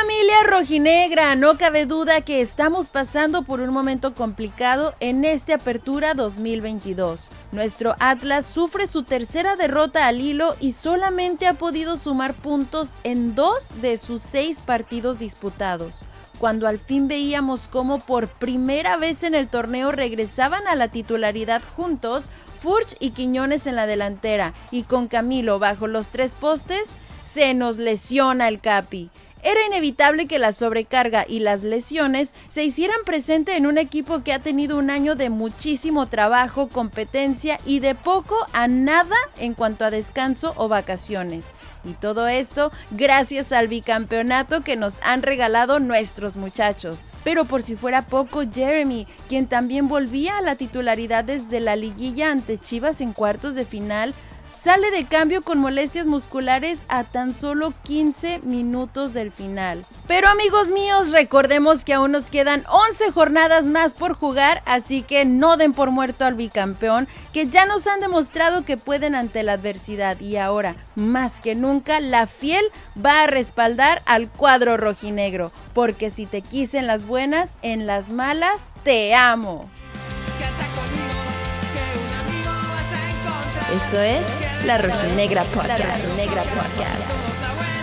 Familia rojinegra, no cabe duda que estamos pasando por un momento complicado en esta apertura 2022. Nuestro Atlas sufre su tercera derrota al hilo y solamente ha podido sumar puntos en dos de sus seis partidos disputados. Cuando al fin veíamos cómo por primera vez en el torneo regresaban a la titularidad juntos, Furch y Quiñones en la delantera y con Camilo bajo los tres postes, se nos lesiona el Capi. Era inevitable que la sobrecarga y las lesiones se hicieran presente en un equipo que ha tenido un año de muchísimo trabajo, competencia y de poco a nada en cuanto a descanso o vacaciones. Y todo esto gracias al bicampeonato que nos han regalado nuestros muchachos. Pero por si fuera poco, Jeremy, quien también volvía a la titularidad desde la liguilla ante Chivas en cuartos de final, sale de cambio con molestias musculares a tan solo 15 minutos del final. Pero amigos míos, recordemos que aún nos quedan 11 jornadas más por jugar, así que no den por muerto al bicampeón, que ya nos han demostrado que pueden ante la adversidad y ahora, más que nunca, la fiel va a respaldar al cuadro rojinegro, porque si te quise en las buenas, en las malas, te amo. Esto es La Rojinegra Podcast. Podcast.